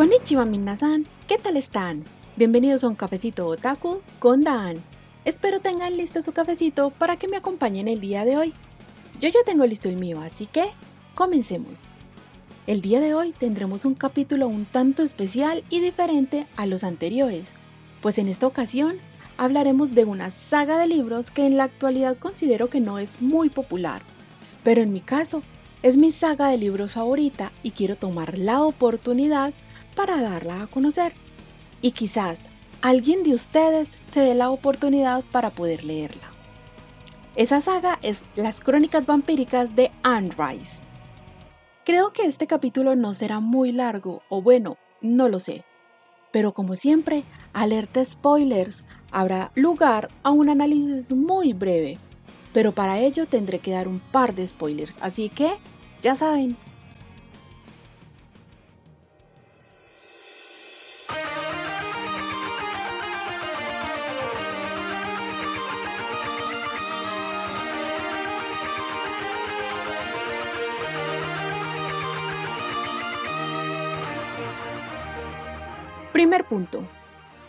Konnichiwa minasan, ¿qué tal están? Bienvenidos a un cafecito otaku con Dan. Espero tengan listo su cafecito para que me acompañen el día de hoy. Yo ya tengo listo el mío, así que comencemos. El día de hoy tendremos un capítulo un tanto especial y diferente a los anteriores, pues en esta ocasión hablaremos de una saga de libros que en la actualidad considero que no es muy popular, pero en mi caso es mi saga de libros favorita y quiero tomar la oportunidad para darla a conocer. Y quizás alguien de ustedes se dé la oportunidad para poder leerla. Esa saga es Las Crónicas Vampíricas de Anne Rice. Creo que este capítulo no será muy largo, o bueno, no lo sé. Pero como siempre, alerta spoilers, habrá lugar a un análisis muy breve. Pero para ello tendré que dar un par de spoilers, así que, ya saben, punto.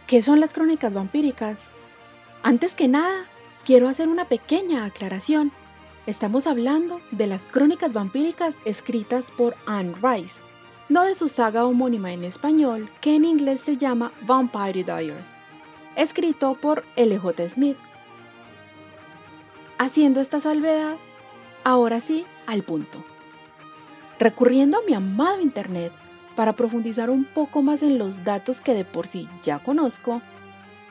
¿Qué son las crónicas vampíricas? Antes que nada, quiero hacer una pequeña aclaración. Estamos hablando de las crónicas vampíricas escritas por Anne Rice, no de su saga homónima en español, que en inglés se llama Vampire Diaries, escrito por L.J. Smith. Haciendo esta salvedad, ahora sí, al punto. Recurriendo a mi amado Internet, para profundizar un poco más en los datos que de por sí ya conozco,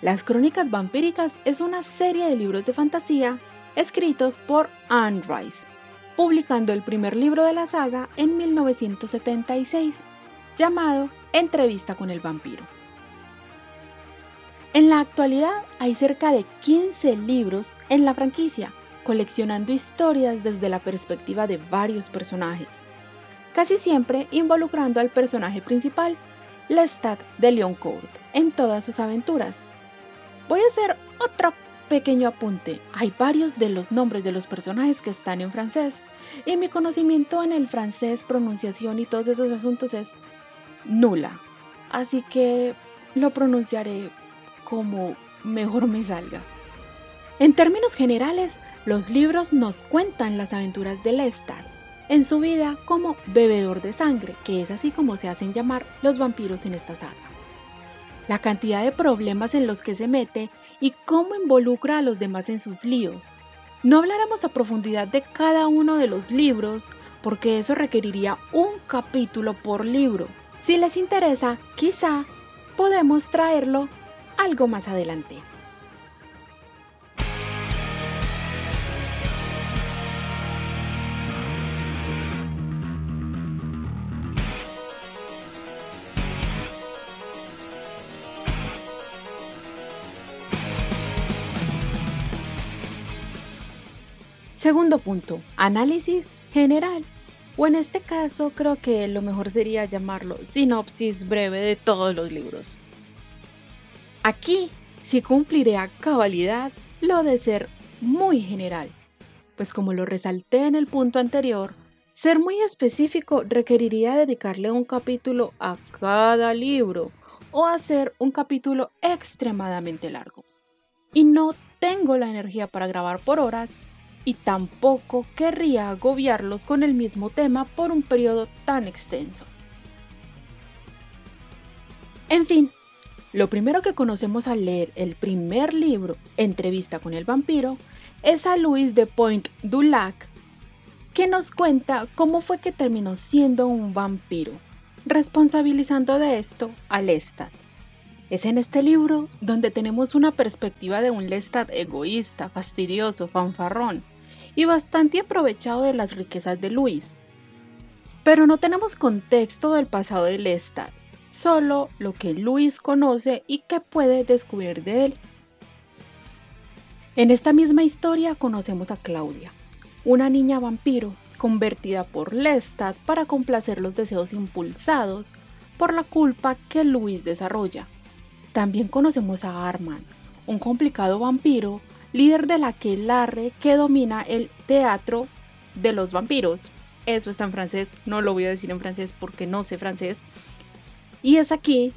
Las Crónicas Vampíricas es una serie de libros de fantasía escritos por Anne Rice, publicando el primer libro de la saga en 1976, llamado Entrevista con el vampiro. En la actualidad hay cerca de 15 libros en la franquicia, coleccionando historias desde la perspectiva de varios personajes casi siempre involucrando al personaje principal, Lestat de Leon Court, en todas sus aventuras. Voy a hacer otro pequeño apunte. Hay varios de los nombres de los personajes que están en francés, y mi conocimiento en el francés, pronunciación y todos esos asuntos es nula. Así que lo pronunciaré como mejor me salga. En términos generales, los libros nos cuentan las aventuras de Lestat, en su vida como bebedor de sangre, que es así como se hacen llamar los vampiros en esta saga. La cantidad de problemas en los que se mete y cómo involucra a los demás en sus líos. No hablaremos a profundidad de cada uno de los libros, porque eso requeriría un capítulo por libro. Si les interesa, quizá podemos traerlo algo más adelante. Segundo punto, análisis general. O en este caso creo que lo mejor sería llamarlo sinopsis breve de todos los libros. Aquí sí cumpliré a cabalidad lo de ser muy general, pues como lo resalté en el punto anterior, ser muy específico requeriría dedicarle un capítulo a cada libro o hacer un capítulo extremadamente largo. Y no tengo la energía para grabar por horas y tampoco querría agobiarlos con el mismo tema por un periodo tan extenso. En fin, lo primero que conocemos al leer el primer libro, Entrevista con el vampiro, es a Luis de Point du Lac, que nos cuenta cómo fue que terminó siendo un vampiro, responsabilizando de esto a Lestat. Es en este libro donde tenemos una perspectiva de un Lestat egoísta, fastidioso, fanfarrón y bastante aprovechado de las riquezas de Luis. Pero no tenemos contexto del pasado de Lestat, solo lo que Luis conoce y que puede descubrir de él. En esta misma historia conocemos a Claudia, una niña vampiro convertida por Lestat para complacer los deseos impulsados por la culpa que Luis desarrolla. También conocemos a Arman, un complicado vampiro, líder de la aquelarre que domina el teatro de los vampiros. Eso está en francés, no lo voy a decir en francés porque no sé francés. Y es aquí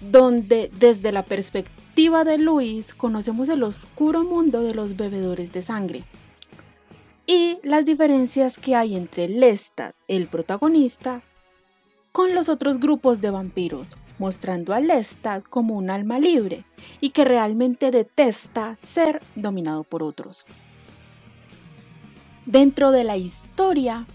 donde desde la perspectiva de Luis conocemos el oscuro mundo de los bebedores de sangre y las diferencias que hay entre Lestat, el protagonista, con los otros grupos de vampiros, mostrando a Lestat como un alma libre y que realmente detesta ser dominado por otros. Dentro de la historia,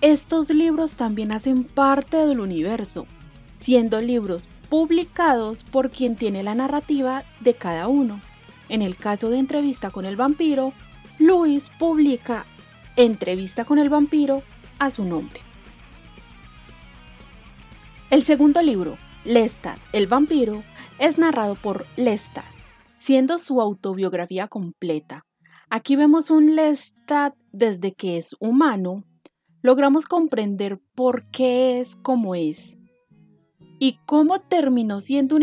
estos libros también hacen parte del universo, siendo libros publicados por quien tiene la narrativa de cada uno. En el caso de Entrevista con el vampiro, Luis publica Entrevista con el vampiro a su nombre. El segundo libro, Lestat, el vampiro, es narrado por Lestat, siendo su autobiografía completa. Aquí vemos un Lestat desde que es humano, logramos comprender por qué es como es y cómo terminó siendo un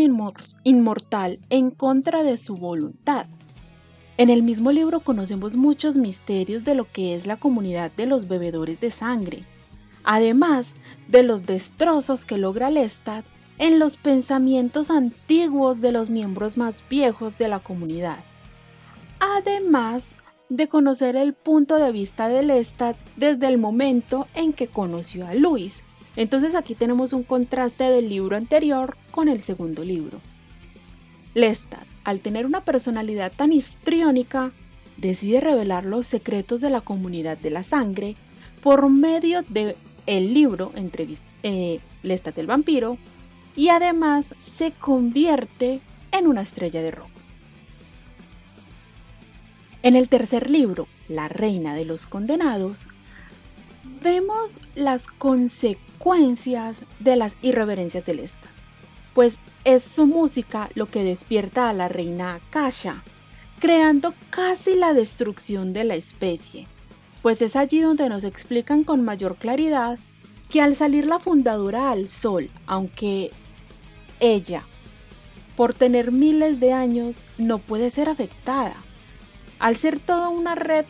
inmortal en contra de su voluntad. En el mismo libro conocemos muchos misterios de lo que es la comunidad de los bebedores de sangre, además de los destrozos que logra Lestat en los pensamientos antiguos de los miembros más viejos de la comunidad. Además de conocer el punto de vista de Lestat desde el momento en que conoció a Luis. Entonces aquí tenemos un contraste del libro anterior con el segundo libro. Lestat, al tener una personalidad tan histriónica, decide revelar los secretos de la comunidad de la sangre por medio de el libro eh, Lestat el vampiro y además se convierte en una estrella de rock. En el tercer libro, La Reina de los Condenados, vemos las consecuencias de las irreverencias del Esta, pues es su música lo que despierta a la reina Kasha, creando casi la destrucción de la especie, pues es allí donde nos explican con mayor claridad que al salir la fundadora al sol, aunque ella, por tener miles de años, no puede ser afectada, al ser toda una red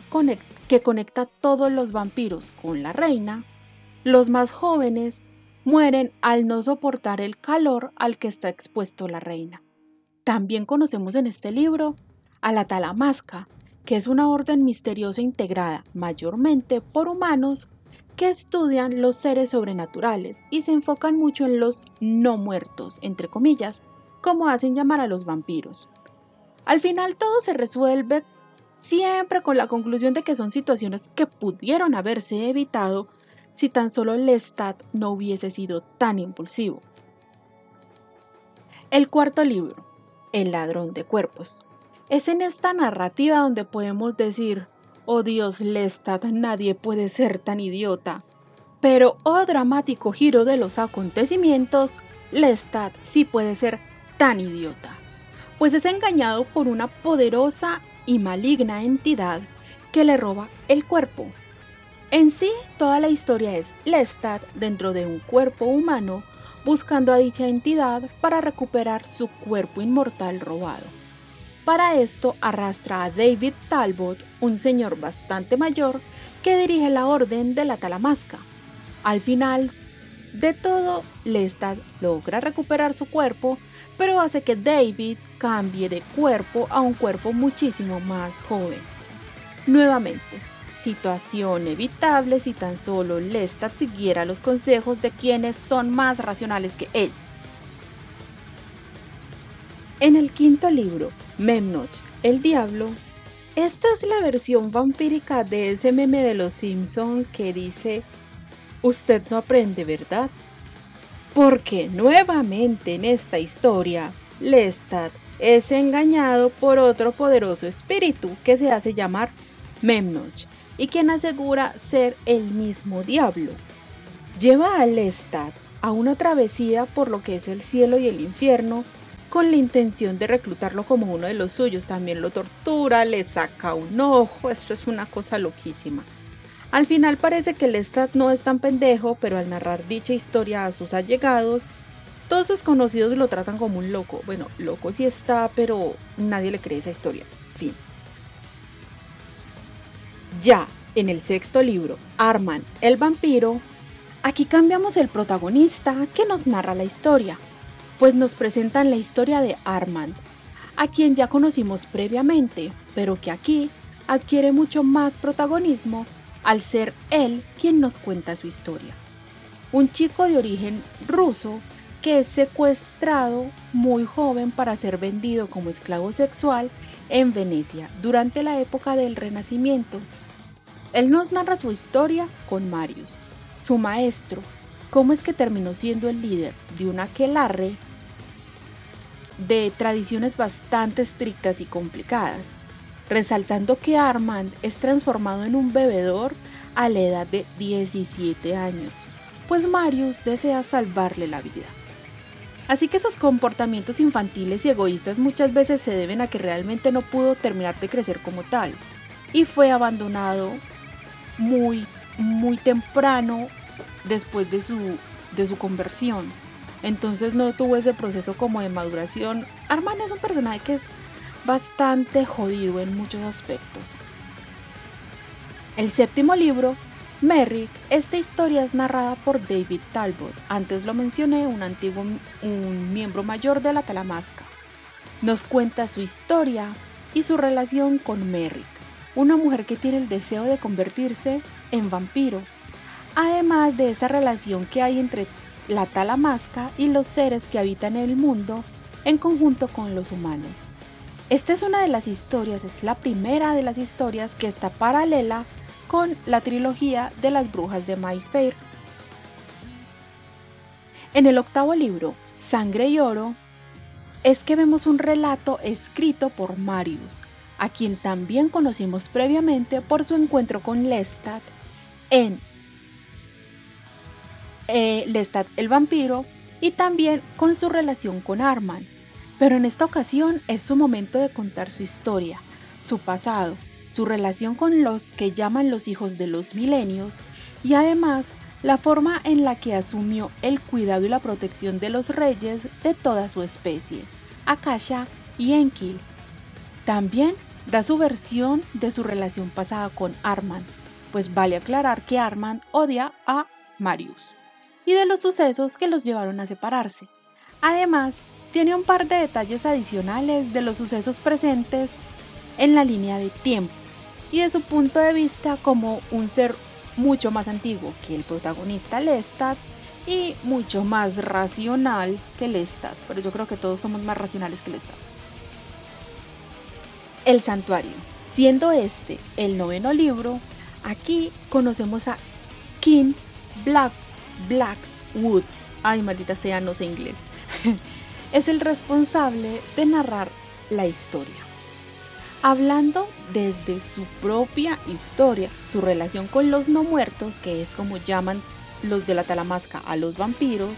que conecta a todos los vampiros con la reina, los más jóvenes mueren al no soportar el calor al que está expuesto la reina. También conocemos en este libro a la Talamasca, que es una orden misteriosa integrada mayormente por humanos que estudian los seres sobrenaturales y se enfocan mucho en los no muertos, entre comillas, como hacen llamar a los vampiros. Al final todo se resuelve siempre con la conclusión de que son situaciones que pudieron haberse evitado si tan solo Lestat no hubiese sido tan impulsivo. El cuarto libro, El ladrón de cuerpos. Es en esta narrativa donde podemos decir, oh Dios Lestat, nadie puede ser tan idiota. Pero, oh dramático giro de los acontecimientos, Lestat sí puede ser tan idiota, pues es engañado por una poderosa y maligna entidad que le roba el cuerpo. En sí, toda la historia es Lestat dentro de un cuerpo humano buscando a dicha entidad para recuperar su cuerpo inmortal robado. Para esto arrastra a David Talbot, un señor bastante mayor que dirige la orden de la Talamasca. Al final de todo, Lestat logra recuperar su cuerpo pero hace que David cambie de cuerpo a un cuerpo muchísimo más joven. Nuevamente, situación evitable si tan solo Lestat siguiera los consejos de quienes son más racionales que él. En el quinto libro, Memnoch, el diablo, esta es la versión vampírica de ese meme de los Simpson que dice, usted no aprende, ¿verdad? porque nuevamente en esta historia, Lestat es engañado por otro poderoso espíritu que se hace llamar Memnoch y quien asegura ser el mismo diablo. Lleva a Lestat a una travesía por lo que es el cielo y el infierno con la intención de reclutarlo como uno de los suyos. También lo tortura, le saca un ojo, esto es una cosa loquísima. Al final parece que Lestat no es tan pendejo, pero al narrar dicha historia a sus allegados, todos sus conocidos lo tratan como un loco. Bueno, loco sí está, pero nadie le cree esa historia. Fin. Ya en el sexto libro, Arman el vampiro, Aquí cambiamos el protagonista que nos narra la historia, pues nos presentan la historia de Armand, a quien ya conocimos previamente, pero que aquí adquiere mucho más protagonismo al ser él quien nos cuenta su historia. Un chico de origen ruso que es secuestrado muy joven para ser vendido como esclavo sexual en Venecia durante la época del Renacimiento. Él nos narra su historia con Marius, su maestro, cómo es que terminó siendo el líder de una aquelarre de tradiciones bastante estrictas y complicadas, resaltando que Armand es transformado en un bebedor a la edad de 17 años, pues Marius desea salvarle la vida. Así que sus comportamientos infantiles y egoístas muchas veces se deben a que realmente no pudo terminar de crecer como tal y fue abandonado muy, muy temprano después de su, de su conversión. Entonces no tuvo ese proceso como de maduración. Armand es un personaje que es bastante jodido en muchos aspectos. El séptimo libro Merrick, esta historia es narrada por David Talbot, antes lo mencioné, un antiguo un miembro mayor de la Talamasca. Nos cuenta su historia y su relación con Merrick, una mujer que tiene el deseo de convertirse en vampiro, además de esa relación que hay entre la Talamasca y los seres que habitan el mundo en conjunto con los humanos. Esta es una de las historias, es la primera de las historias que está paralela con la trilogía de las brujas de Mayfair. En el octavo libro, Sangre y Oro, es que vemos un relato escrito por Marius, a quien también conocimos previamente por su encuentro con Lestat en eh, Lestat el vampiro y también con su relación con Arman. Pero en esta ocasión es su momento de contar su historia, su pasado, su relación con los que llaman los hijos de los milenios y además la forma en la que asumió el cuidado y la protección de los reyes de toda su especie, Akasha y Enkil. También da su versión de su relación pasada con Arman, pues vale aclarar que Arman odia a Marius, y de los sucesos que los llevaron a separarse. Además, tiene un par de detalles adicionales de los sucesos presentes en la línea de tiempo, y de su punto de vista como un ser mucho más antiguo que el protagonista Lestat y mucho más racional que Lestat, pero yo creo que todos somos más racionales que Lestat. El santuario, siendo este el noveno libro, aquí conocemos a King Black Blackwood. Ay, maldita sea, no sé inglés. es el responsable de narrar la historia hablando desde su propia historia, su relación con los no muertos, que es como llaman los de la Talamasca a los vampiros,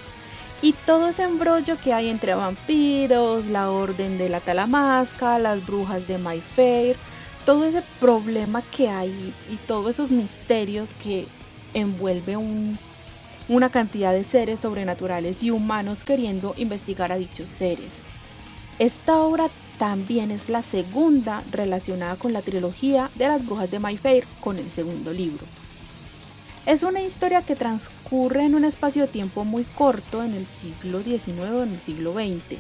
y todo ese embrollo que hay entre vampiros, la orden de la Talamasca, las brujas de Mayfair, todo ese problema que hay y todos esos misterios que envuelve una cantidad de seres sobrenaturales y humanos queriendo investigar a dichos seres. Esta obra también es la segunda relacionada con la trilogía de las brujas de Mayfair con el segundo libro. Es una historia que transcurre en un espacio de tiempo muy corto en el siglo XIX o en el siglo XX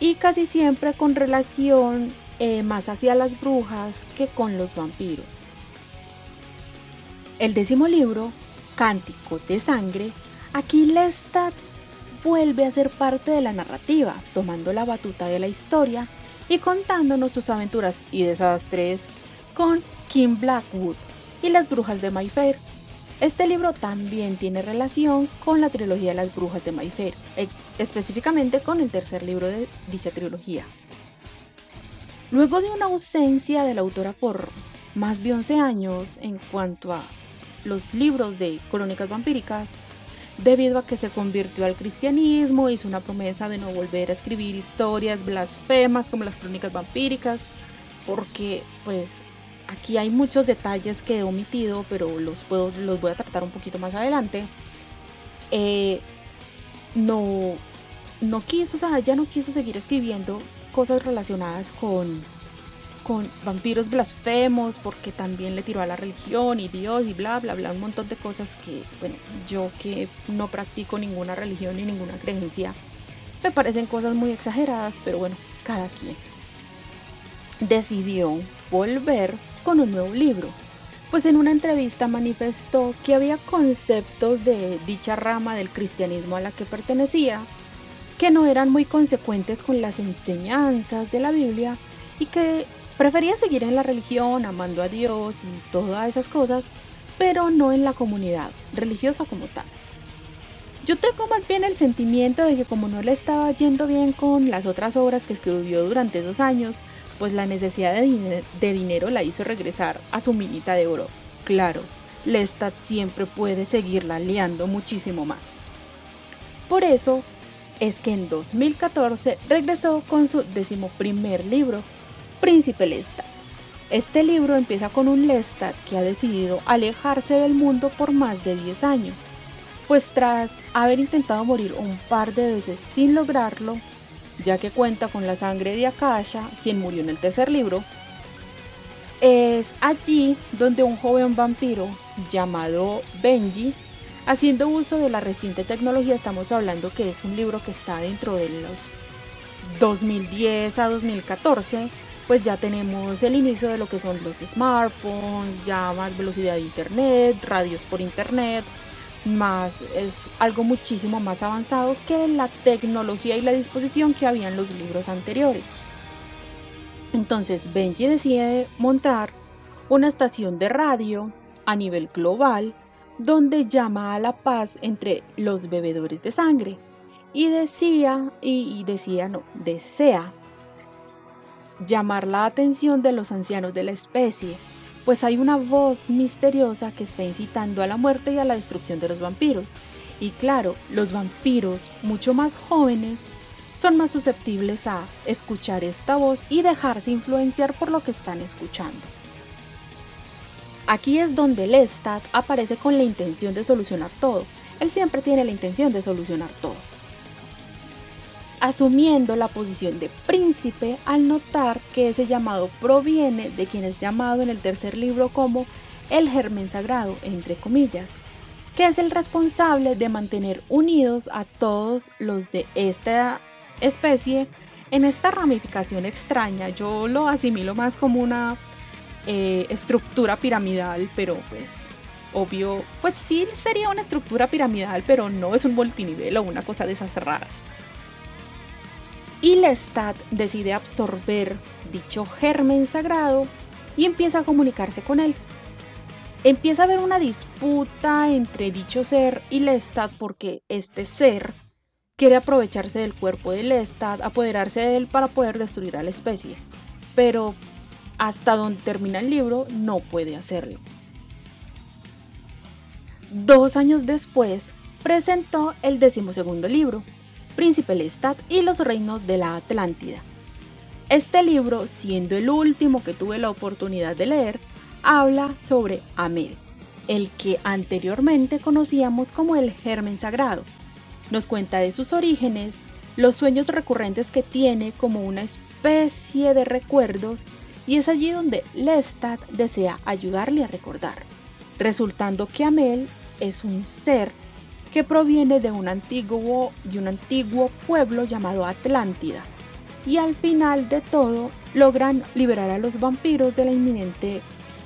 y casi siempre con relación eh, más hacia las brujas que con los vampiros. El décimo libro, Cántico de Sangre, aquí Lestat vuelve a ser parte de la narrativa, tomando la batuta de la historia y contándonos sus aventuras y desastres con Kim Blackwood y las brujas de Mayfair. Este libro también tiene relación con la trilogía de las brujas de Mayfair, e, específicamente con el tercer libro de dicha trilogía. Luego de una ausencia de la autora por más de 11 años en cuanto a los libros de crónicas vampíricas, debido a que se convirtió al cristianismo, hizo una promesa de no volver a escribir historias blasfemas como las crónicas vampíricas, porque pues aquí hay muchos detalles que he omitido, pero los, puedo, los voy a tratar un poquito más adelante. Eh, no, no quiso, o sea, ya no quiso seguir escribiendo cosas relacionadas con, con vampiros blasfemos porque también le tiró a la religión y Dios y bla, bla, bla, un montón de cosas que, bueno, yo que no practico ninguna religión ni ninguna creencia, me parecen cosas muy exageradas, pero bueno, cada quien. Decidió volver con un nuevo libro, pues en una entrevista manifestó que había conceptos de dicha rama del cristianismo a la que pertenecía que no eran muy consecuentes con las enseñanzas de la Biblia y que prefería seguir en la religión, amando a Dios y todas esas cosas, pero no en la comunidad religiosa como tal. Yo tengo más bien el sentimiento de que como no le estaba yendo bien con las otras obras que escribió durante esos años, pues la necesidad de, dinero la hizo regresar a su minita de oro. Claro, Lestat siempre puede seguirla liando muchísimo más. Por eso es que en 2014 regresó con su decimoprimer libro, Príncipe Lestat. Este libro empieza con un Lestat que ha decidido alejarse del mundo por más de 10 años, pues tras haber intentado morir un par de veces sin lograrlo, ya que cuenta con la sangre de Akasha, quien murió en el tercer libro, es allí donde un joven vampiro llamado Benji Haciendo uso de la reciente tecnología, estamos hablando que es un libro que está dentro de los 2010 a 2014, pues ya tenemos el inicio de lo que son los smartphones, ya más velocidad de internet, radios por internet, más es algo muchísimo más avanzado que la tecnología y la disposición que había en los libros anteriores. Entonces Benji decide montar una estación de radio a nivel global donde llama a la paz entre los bebedores de sangre y decía, y, decía, no, desea llamar la atención de los ancianos de la especie, pues hay una voz misteriosa que está incitando a la muerte y a la destrucción de los vampiros. Y claro, los vampiros mucho más jóvenes son más susceptibles a escuchar esta voz y dejarse influenciar por lo que están escuchando. Aquí es donde Lestat aparece con la intención de solucionar todo. Él siempre tiene la intención de solucionar todo. Asumiendo la posición de príncipe al notar que ese llamado proviene de quien es llamado en el tercer libro como el germen sagrado, entre comillas, que es el responsable de mantener unidos a todos los de esta especie en esta ramificación extraña. Yo lo asimilo más como una eh, estructura piramidal, pero pues obvio, pues sí sería una estructura piramidal, pero no es un multinivel o una cosa de esas raras. Y Lestat decide absorber dicho germen sagrado y empieza a comunicarse con él. Empieza a haber una disputa entre dicho ser y Lestat porque este ser quiere aprovecharse del cuerpo de Lestat, apoderarse de él para poder destruir a la especie. Pero hasta donde termina el libro, no puede hacerlo. Dos años después, presentó el decimosegundo libro, Príncipe Lestat y los reinos de la Atlántida. Este libro, siendo el último que tuve la oportunidad de leer, habla sobre Amel, el que anteriormente conocíamos como el germen sagrado. Nos cuenta de sus orígenes, los sueños recurrentes que tiene como una especie de recuerdos y es allí donde Lestat desea ayudarle a recordar, resultando que Amel es un ser que proviene de un antiguo, un antiguo pueblo llamado Atlántida, y al final de todo logran liberar a los vampiros de la inminente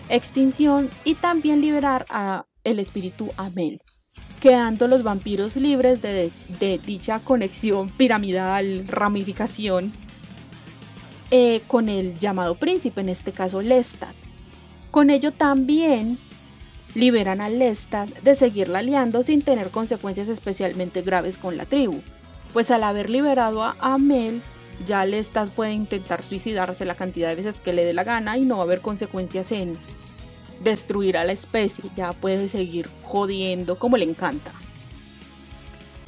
extinción y también liberar a el espíritu Amel, quedando los vampiros libres de, de dicha conexión piramidal, ramificación eh, con el llamado príncipe, en este caso Lestat. Con ello también liberan a Lestat de seguirla liando sin tener consecuencias especialmente graves con la tribu, pues al haber liberado a Amel, ya Lestat puede intentar suicidarse la cantidad de veces que le dé la gana y no va a haber consecuencias en destruir a la especie, ya puede seguir jodiendo como le encanta.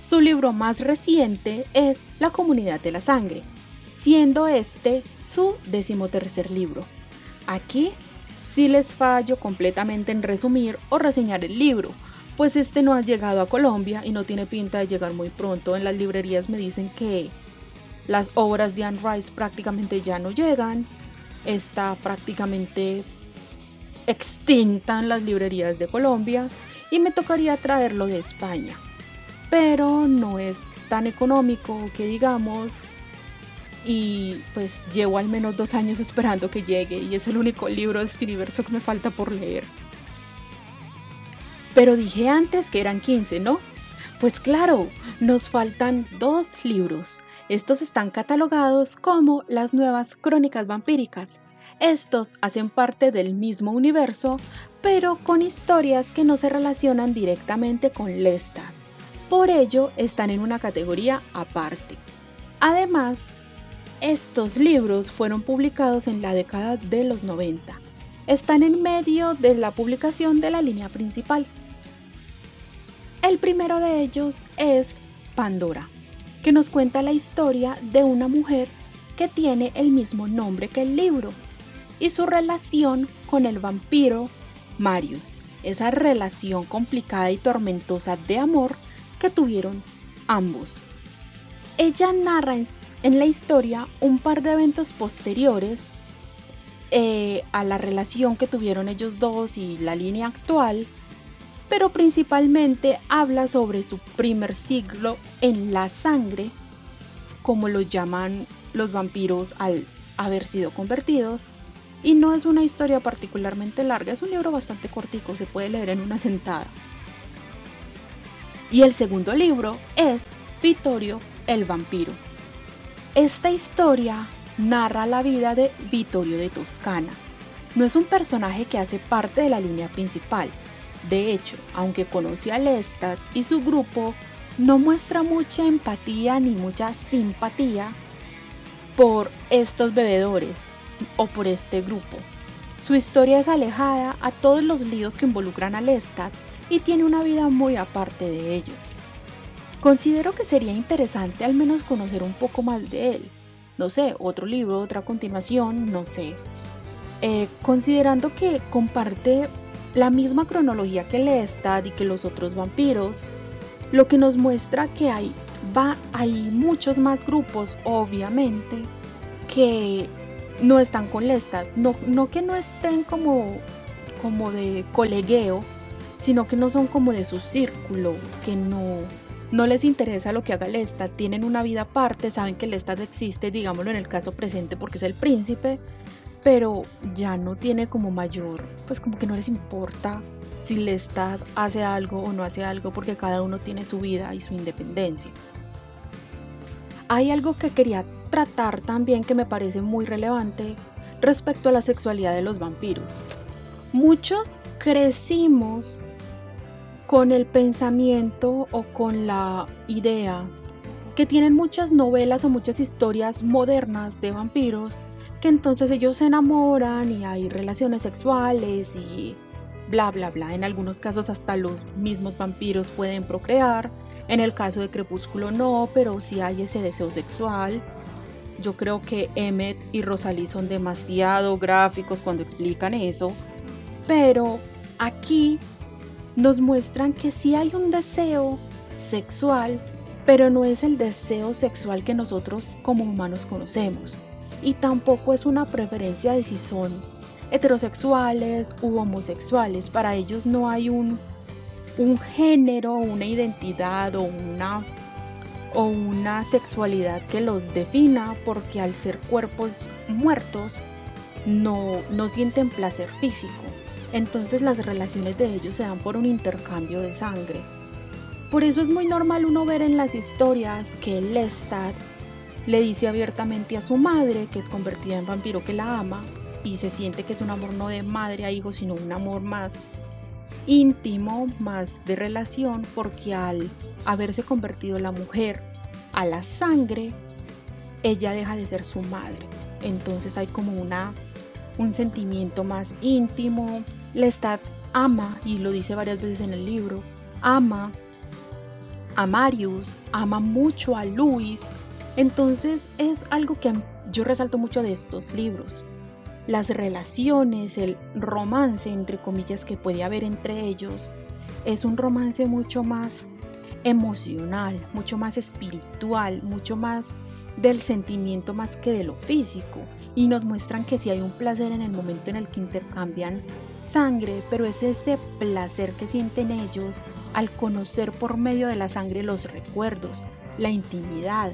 Su libro más reciente es La comunidad de la sangre, siendo este su decimotercer libro. Aquí sí les fallo completamente en resumir o reseñar el libro, pues este no ha llegado a Colombia y no tiene pinta de llegar muy pronto. En las librerías me dicen que las obras de Anne Rice prácticamente ya no llegan, está prácticamente extinta en las librerías de Colombia y me tocaría traerlo de España. Pero no es tan económico que digamos y pues llevo al menos dos años esperando que llegue y es el único libro de este universo que me falta por leer. Pero dije antes que eran 15, ¿no? Pues claro, nos faltan dos libros. Estos están catalogados como las nuevas crónicas vampíricas. Estos hacen parte del mismo universo, pero con historias que no se relacionan directamente con Lestat. Por ello, están en una categoría aparte. Además, estos libros fueron publicados en la década de los 90. Están en medio de la publicación de la línea principal. El primero de ellos es Pandora, que nos cuenta la historia de una mujer que tiene el mismo nombre que el libro y su relación con el vampiro Marius, esa relación complicada y tormentosa de amor que tuvieron ambos. Ella narra en la historia un par de eventos posteriores eh, a la relación que tuvieron ellos dos y la línea actual, pero principalmente habla sobre su primer siglo en la sangre, como lo llaman los vampiros al haber sido convertidos, y no es una historia particularmente larga, es un libro bastante cortico, se puede leer en una sentada. Y el segundo libro es Vittorio el vampiro. Esta historia narra la vida de Vittorio de Toscana. No es un personaje que hace parte de la línea principal. De hecho, aunque conoce a Lestat y su grupo, no muestra mucha empatía ni mucha simpatía por estos bebedores o por este grupo. Su historia es alejada a todos los líos que involucran a Lestat y tiene una vida muy aparte de ellos. Considero que sería interesante al menos conocer un poco más de él. No sé, otro libro, otra continuación, no sé. Eh, considerando que comparte la misma cronología que Lestat y que los otros vampiros, lo que nos muestra que hay, va, hay muchos más grupos, obviamente, que no están con Lestat. No, no que no estén como, como de colegueo, sino que no son como de su círculo, que no, no les interesa lo que haga Lestat, tienen una vida aparte, saben que Lestat existe, digámoslo en el caso presente porque es el príncipe, pero ya no tiene como mayor, pues como que no les importa si Lestat hace algo o no hace algo porque cada uno tiene su vida y su independencia. Hay algo que quería tratar también que me parece muy relevante respecto a la sexualidad de los vampiros. Muchos crecimos con el pensamiento o con la idea que tienen muchas novelas o muchas historias modernas de vampiros, que entonces ellos se enamoran y hay relaciones sexuales y bla bla bla. En algunos casos hasta los mismos vampiros pueden procrear. En el caso de Crepúsculo no, pero sí hay ese deseo sexual. Yo creo que Emmet y Rosalie son demasiado gráficos cuando explican eso. Pero aquí nos muestran que sí hay un deseo sexual, pero no es el deseo sexual que nosotros como humanos conocemos. Y tampoco es una preferencia de si son heterosexuales u homosexuales. Para ellos no hay un, un género, una identidad o una, o una sexualidad que los defina porque al ser cuerpos muertos no, no sienten placer físico entonces las relaciones de ellos se dan por un intercambio de sangre. Por eso es muy normal uno ver en las historias que Lestat le dice abiertamente a su madre, que es convertida en vampiro, que la ama, y se siente que es un amor no de madre a hijo, sino un amor más íntimo, más de relación, porque al haberse convertido la mujer a la sangre, ella deja de ser su madre. Entonces hay como una un sentimiento más íntimo, Lestat ama, y lo dice varias veces en el libro, ama a Marius, ama mucho a Luis. Entonces es algo que yo resalto mucho de estos libros. Las relaciones, el romance, entre comillas, que puede haber entre ellos, es un romance mucho más emocional, mucho más espiritual, mucho más del sentimiento más que de lo físico. Y nos muestran que sí hay un placer en el momento en el que intercambian sangre, pero es ese placer que sienten ellos al conocer por medio de la sangre los recuerdos, la intimidad,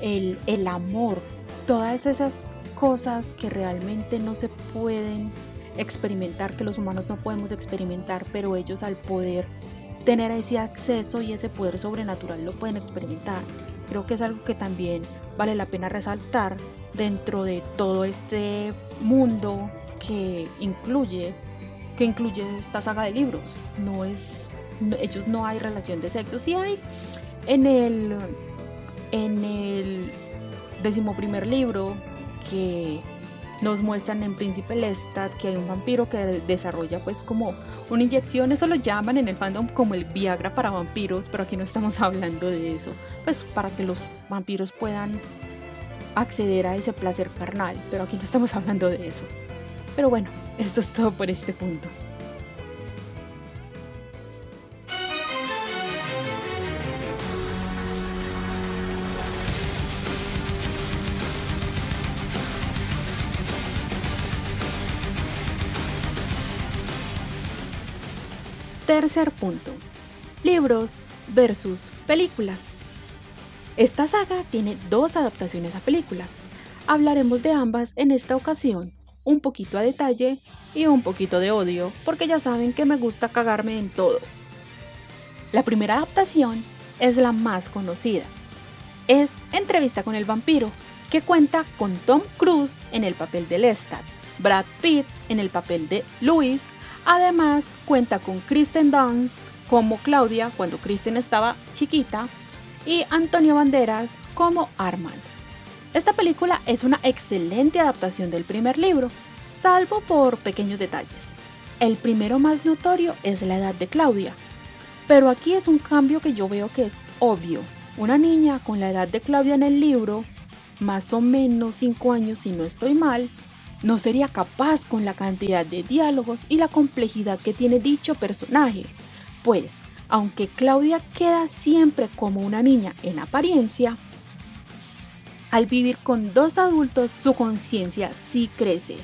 el, el amor, todas esas cosas que realmente no se pueden experimentar, que los humanos no podemos experimentar, pero ellos al poder tener ese acceso y ese poder sobrenatural lo pueden experimentar. Creo que es algo que también vale la pena resaltar dentro de todo este mundo que incluye que incluye esta saga de libros. No es ellos no hay relación de sexo, sí hay. En el en el decimoprimer libro que nos muestran en Príncipe Lestat que hay un vampiro que desarrolla pues como una inyección, eso lo llaman en el fandom como el Viagra para vampiros, pero aquí no estamos hablando de eso, pues para que los vampiros puedan acceder a ese placer carnal, pero aquí no estamos hablando de eso. Pero bueno, esto es todo por este punto. Tercer punto. Libros versus películas. Esta saga tiene dos adaptaciones a películas. Hablaremos de ambas en esta ocasión, un poquito a detalle y un poquito de odio, porque ya saben que me gusta cagarme en todo. La primera adaptación es la más conocida. Es Entrevista con el vampiro, que cuenta con Tom Cruise en el papel de Lestat, Brad Pitt en el papel de Louis Además, cuenta con Kristen Dunst como Claudia cuando Kristen estaba chiquita y Antonio Banderas como Armand. Esta película es una excelente adaptación del primer libro, salvo por pequeños detalles. El primero más notorio es la edad de Claudia, pero aquí es un cambio que yo veo que es obvio. Una niña con la edad de Claudia en el libro, más o menos 5 años si no estoy mal, no sería capaz con la cantidad de diálogos y la complejidad que tiene dicho personaje, pues, aunque Claudia queda siempre como una niña en apariencia, al vivir con dos adultos su conciencia sí crece,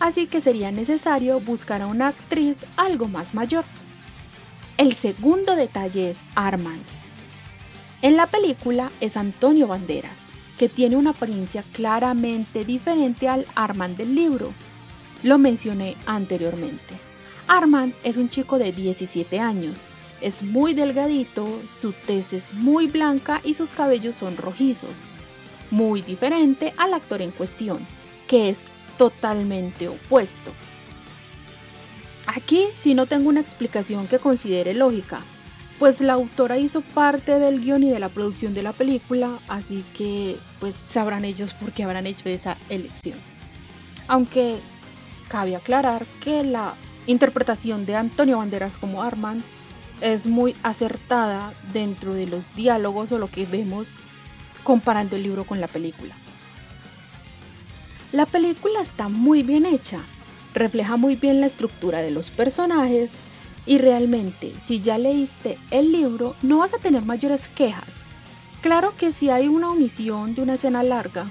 así que sería necesario buscar a una actriz algo más mayor. El segundo detalle es Armand. En la película es Antonio Banderas, que tiene una apariencia claramente diferente al Armand del libro. Lo mencioné anteriormente. Armand es un chico de 17 años. Es muy delgadito, su tez es muy blanca y sus cabellos son rojizos. Muy diferente al actor en cuestión, que es totalmente opuesto. Aquí sí no tengo una explicación que considere lógica, pues la autora hizo parte del guion y de la producción de la película, así que pues sabrán ellos por qué habrán hecho esa elección. Aunque cabe aclarar que la interpretación de Antonio Banderas como Armand es muy acertada dentro de los diálogos o lo que vemos comparando el libro con la película. La película está muy bien hecha, refleja muy bien la estructura de los personajes, y realmente, si ya leíste el libro, no vas a tener mayores quejas. Claro que si hay una omisión de una escena larga,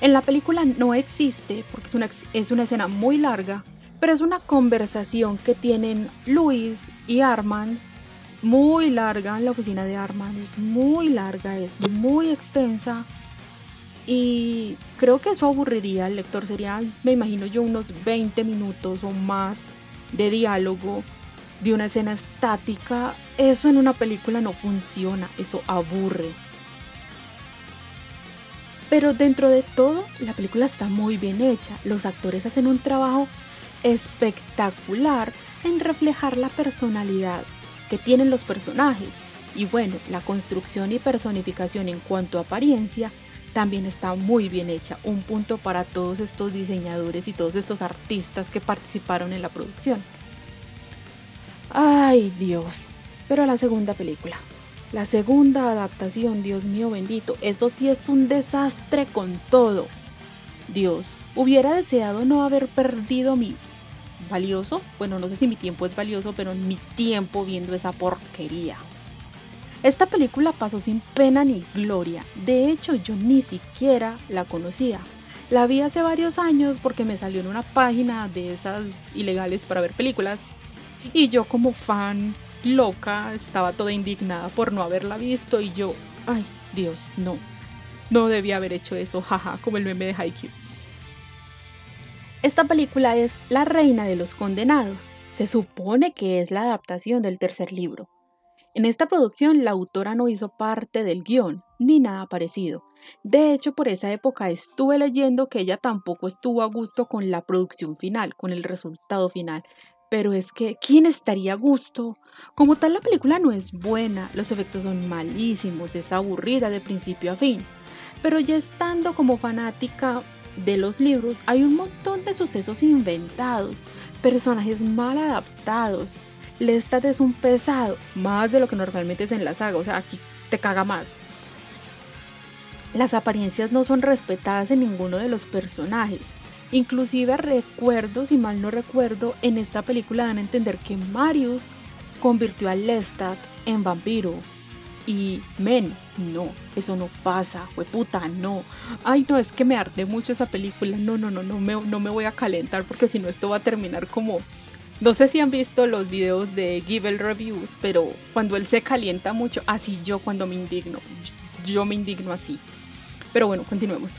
en la película no existe, porque es una, es una escena muy larga, pero es una conversación que tienen Luis y Armand, muy larga la oficina de Armand, es muy larga, es muy extensa. Y creo que eso aburriría al lector, sería, me imagino yo, unos 20 minutos o más de diálogo de una escena estática, eso en una película no funciona, eso aburre. Pero dentro de todo, la película está muy bien hecha. Los actores hacen un trabajo espectacular en reflejar la personalidad que tienen los personajes. Y bueno, la construcción y personificación en cuanto a apariencia también está muy bien hecha. Un punto para todos estos diseñadores y todos estos artistas que participaron en la producción. Ay, Dios. Pero la segunda película. La segunda adaptación, Dios mío bendito, eso sí es un desastre con todo. Dios, hubiera deseado no haber perdido mi valioso, bueno, no sé si mi tiempo es valioso, pero mi tiempo viendo esa porquería. Esta película pasó sin pena ni gloria, de hecho yo ni siquiera la conocía. La vi hace varios años porque me salió en una página de esas ilegales para ver películas y yo como fan loca estaba toda indignada por no haberla visto y yo, ay Dios, no, no debía haber hecho eso, jaja, como el meme de Haikyuu. Esta película es La Reina de los Condenados. Se supone que es la adaptación del tercer libro. En esta producción la autora no hizo parte del guion, ni nada parecido. De hecho, por esa época estuve leyendo que ella tampoco estuvo a gusto con la producción final, con el resultado final. Pero es que, ¿quién estaría a gusto? Como tal, la película no es buena, los efectos son malísimos, es aburrida de principio a fin. Pero ya estando como fanática de los libros, hay un montón de sucesos inventados, personajes mal adaptados, Lestat es un pesado, más de lo que normalmente es en la saga, o sea, aquí te caga más. Las apariencias no son respetadas en ninguno de los personajes. Inclusive recuerdo, si mal no recuerdo, en esta película dan a entender que Marius convirtió a Lestat en vampiro. Y men, no, eso no pasa, fue puta, no. Ay, no, es que me arde mucho esa película. No, no, no, no me, no me voy a calentar porque si no esto va a terminar como no sé si han visto los videos de Givel Reviews, pero cuando él se calienta mucho, así yo cuando me indigno, yo me indigno así. Pero bueno, continuemos.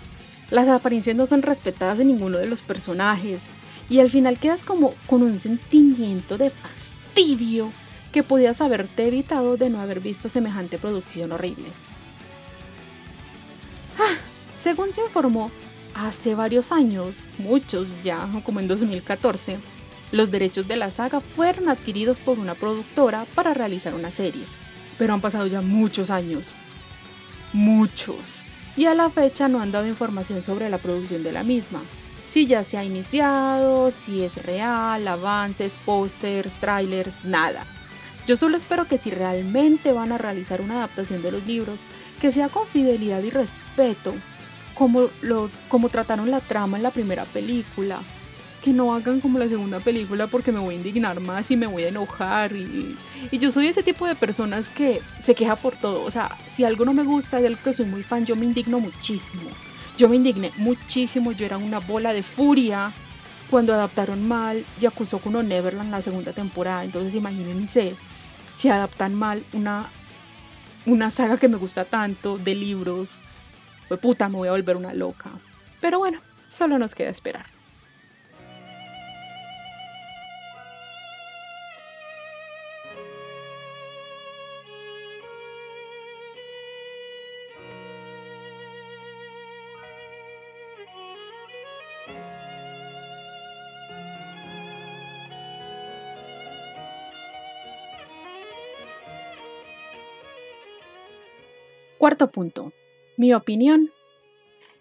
Las apariencias no son respetadas de ninguno de los personajes y al final quedas como con un sentimiento de fastidio que podías haberte evitado de no haber visto semejante producción horrible. Ah, según se informó, hace varios años, muchos ya, como en 2014, los derechos de la saga fueron adquiridos por una productora para realizar una serie, pero han pasado ya muchos años. Muchos. Y a la fecha no han dado información sobre la producción de la misma. Si ya se ha iniciado, si es real, avances, pósters, trailers, nada. Yo solo espero que si realmente van a realizar una adaptación de los libros, que sea con fidelidad y respeto, como, lo, como trataron la trama en la primera película, que no hagan como la segunda película porque me voy a indignar más y me voy a enojar. Y, yo soy ese tipo de personas que se queja por todo. O sea, si algo no me gusta de algo que soy muy fan, yo me indigno muchísimo. Yo me indigné muchísimo, yo era una bola de furia cuando adaptaron mal Yakuzo Kuno Neverland la segunda temporada. Entonces imagínense si adaptan mal una, una saga que me gusta tanto de libros. Pues puta, me voy a volver una loca. Pero bueno, solo nos queda esperar. Cuarto punto. Mi opinión.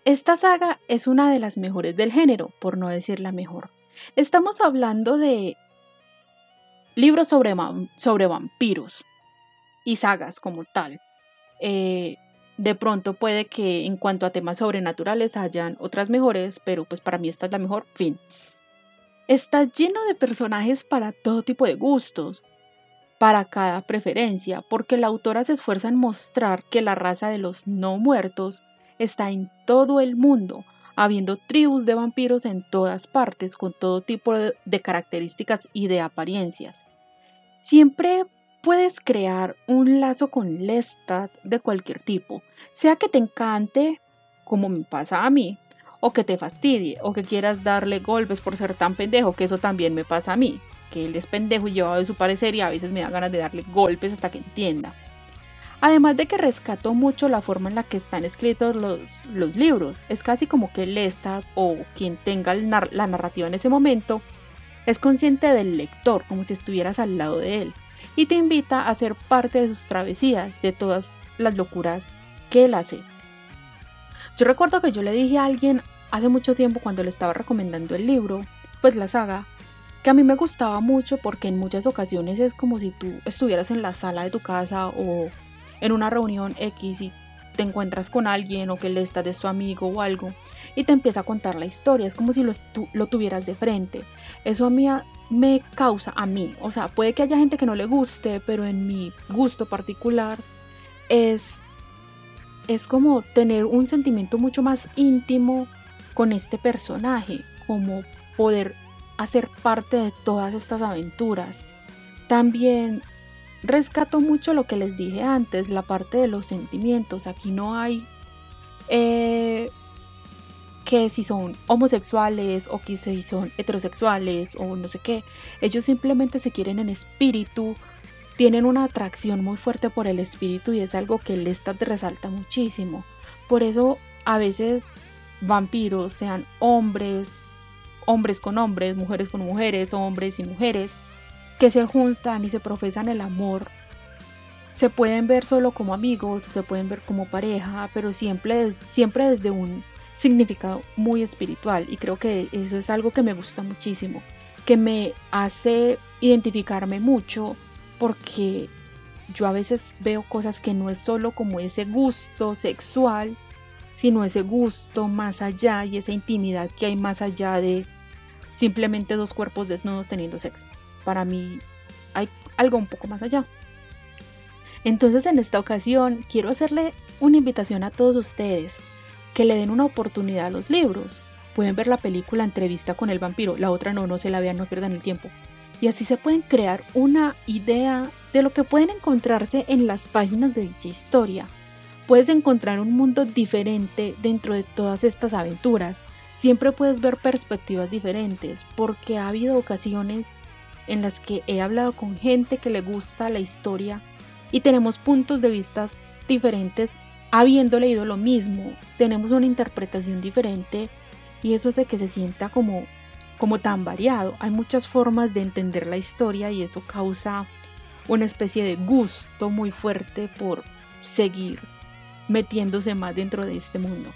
Esta saga es una de las mejores del género, por no decir la mejor. Estamos hablando de libros sobre, sobre vampiros y sagas como tal. Eh, de pronto puede que en cuanto a temas sobrenaturales hayan otras mejores, pero pues para mí esta es la mejor. Fin. Está lleno de personajes para todo tipo de gustos para cada preferencia, porque la autora se esfuerza en mostrar que la raza de los no muertos está en todo el mundo, habiendo tribus de vampiros en todas partes con todo tipo de, características y de apariencias. Siempre puedes crear un lazo con Lestat de cualquier tipo, sea que te encante, como me pasa a mí, o que te fastidie, o que quieras darle golpes por ser tan pendejo, que eso también me pasa a mí que él es pendejo y llevado de su parecer y a veces me da ganas de darle golpes hasta que entienda. Además de que rescató mucho la forma en la que están escritos los, los libros, es casi como que Lestat o quien tenga la narrativa en ese momento es consciente del lector, como si estuvieras al lado de él, y te invita a ser parte de sus travesías, de todas las locuras que él hace. Yo recuerdo que yo le dije a alguien hace mucho tiempo cuando le estaba recomendando el libro, pues la saga, que a mí me gustaba mucho porque en muchas ocasiones es como si tú estuvieras en la sala de tu casa o en una reunión X y te encuentras con alguien o que le estás de tu amigo o algo y te empieza a contar la historia, es como si lo, lo tuvieras de frente. Eso a mí me causa, a mí, o sea, puede que haya gente que no le guste, pero en mi gusto particular es, es como tener un sentimiento mucho más íntimo con este personaje, como poder hacer parte de todas estas aventuras. También rescato mucho lo que les dije antes, la parte de los sentimientos. Aquí no hay eh, que si son homosexuales o que si son heterosexuales o no sé qué. Ellos simplemente se quieren en espíritu, tienen una atracción muy fuerte por el espíritu y es algo que te resalta muchísimo. Por eso a veces vampiros, sean hombres, hombres con hombres, mujeres con mujeres, hombres y mujeres, que se juntan y se profesan el amor, se pueden ver solo como amigos o se pueden ver como pareja, pero siempre, siempre desde un significado muy espiritual y creo que eso es algo que me gusta muchísimo, que me hace identificarme mucho porque yo a veces veo cosas que no es solo como ese gusto sexual, sino ese gusto más allá y esa intimidad que hay más allá de simplemente dos cuerpos desnudos teniendo sexo. Para mí hay algo un poco más allá. Entonces en esta ocasión quiero hacerle una invitación a todos ustedes que le den una oportunidad a los libros. Pueden ver la película Entrevista con el vampiro, la otra no, no se la vean, no pierdan el tiempo. Y así se pueden crear una idea de lo que pueden encontrarse en las páginas de dicha historia. Puedes encontrar un mundo diferente dentro de todas estas aventuras. Siempre puedes ver perspectivas diferentes, porque ha habido ocasiones en las que he hablado con gente que le gusta la historia y tenemos puntos de vista diferentes habiendo leído lo mismo, tenemos una interpretación diferente y eso hace que se sienta como, como tan variado. Hay muchas formas de entender la historia y eso causa una especie de gusto muy fuerte por seguir metiéndose más dentro de este mundo.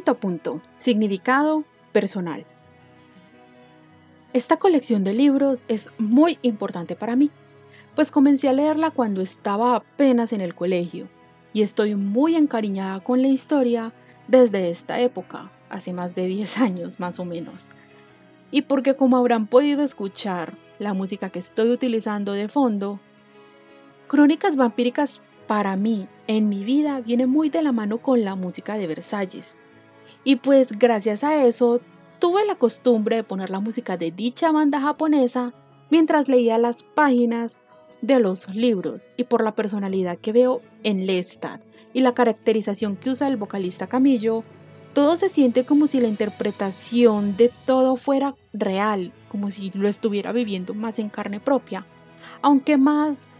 Quinto punto, significado personal. Esta colección de libros es muy importante para mí, pues comencé a leerla cuando estaba apenas en el colegio y estoy muy encariñada con la historia desde esta época, hace más de 10 años más o menos. Y porque como habrán podido escuchar la música que estoy utilizando de fondo, Crónicas Vampíricas para mí, en mi vida, viene muy de la mano con la música de Versalles, y pues gracias a eso tuve la costumbre de poner la música de dicha banda japonesa mientras leía las páginas de los libros y por la personalidad que veo en Lestat y la caracterización que usa el vocalista Camillo, todo se siente como si la interpretación de todo fuera real, como si lo estuviera viviendo más en carne propia. Aunque más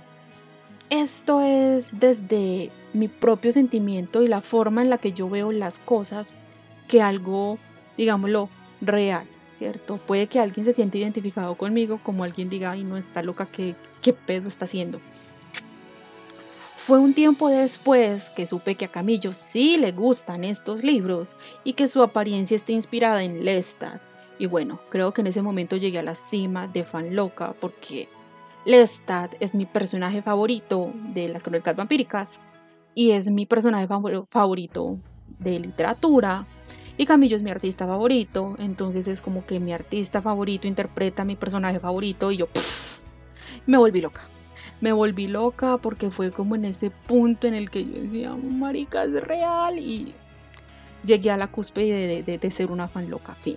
esto es desde mi propio sentimiento y la forma en la que yo veo las cosas que algo, digámoslo, real, ¿cierto? Puede que alguien se siente identificado conmigo, como alguien diga, ay, no está loca, ¿qué, qué pedo está haciendo? Fue un tiempo después que supe que a Camillo sí le gustan estos libros y que su apariencia está inspirada en Lestat. Y bueno, creo que en ese momento llegué a la cima de fan loca porque Lestat es mi personaje favorito de las crónicas vampíricas y es mi personaje favorito de literatura y Camillo es mi artista favorito, entonces es como que mi artista favorito interpreta a mi personaje favorito y yo me volví loca. Me volví loca porque fue como en ese punto en el que yo decía, marica, es real y llegué a la cúspide de, de ser una fan loca, fin.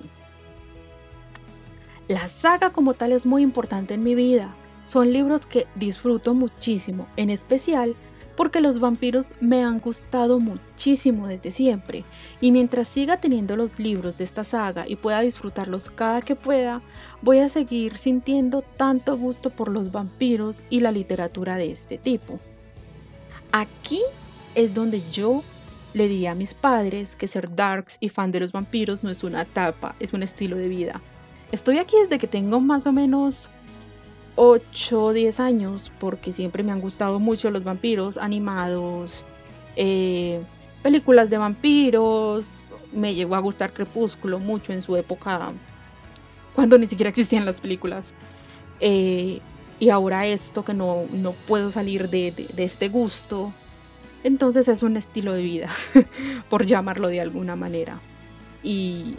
La saga como tal es muy importante en mi vida. Son libros que disfruto muchísimo, en especial porque los vampiros me han gustado muchísimo desde siempre, y mientras siga teniendo los libros de esta saga y pueda disfrutarlos cada que pueda, voy a seguir sintiendo tanto gusto por los vampiros y la literatura de este tipo. Aquí es donde yo le diría a mis padres que ser darks y fan de los vampiros no es una etapa, es un estilo de vida. Estoy aquí desde que tengo más o menos 8 o 10 años porque siempre me han gustado mucho los vampiros animados, eh, películas de vampiros, me llegó a gustar Crepúsculo mucho en su época cuando ni siquiera existían las películas. Eh, y ahora esto que no, no puedo salir de, de, este gusto. Entonces es un estilo de vida, por llamarlo de alguna manera. Y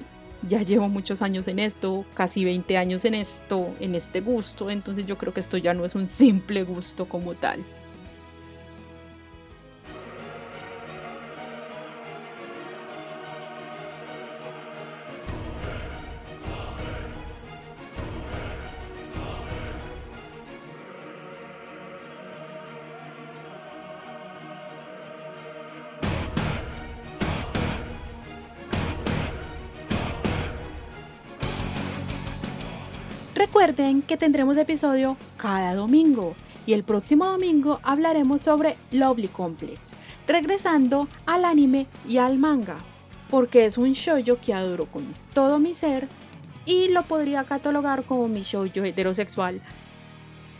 ya llevo muchos años en esto, casi 20 años en esto, en este gusto, entonces yo creo que esto ya no es un simple gusto como tal. Recuerden que tendremos episodio cada domingo y el próximo domingo hablaremos sobre Lovely Complex, regresando al anime y al manga, porque es un shoujo que adoro con todo mi ser y lo podría catalogar como mi shoujo heterosexual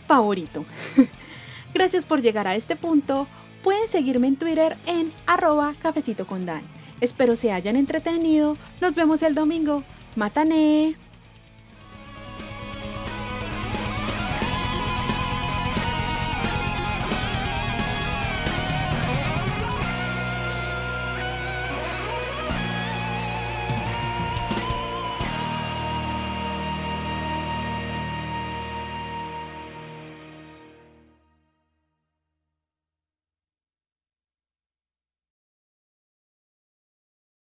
favorito. Gracias por llegar a este punto. Pueden seguirme en Twitter en arroba cafecito con Dan. Espero se hayan entretenido. Nos vemos el domingo. Matane.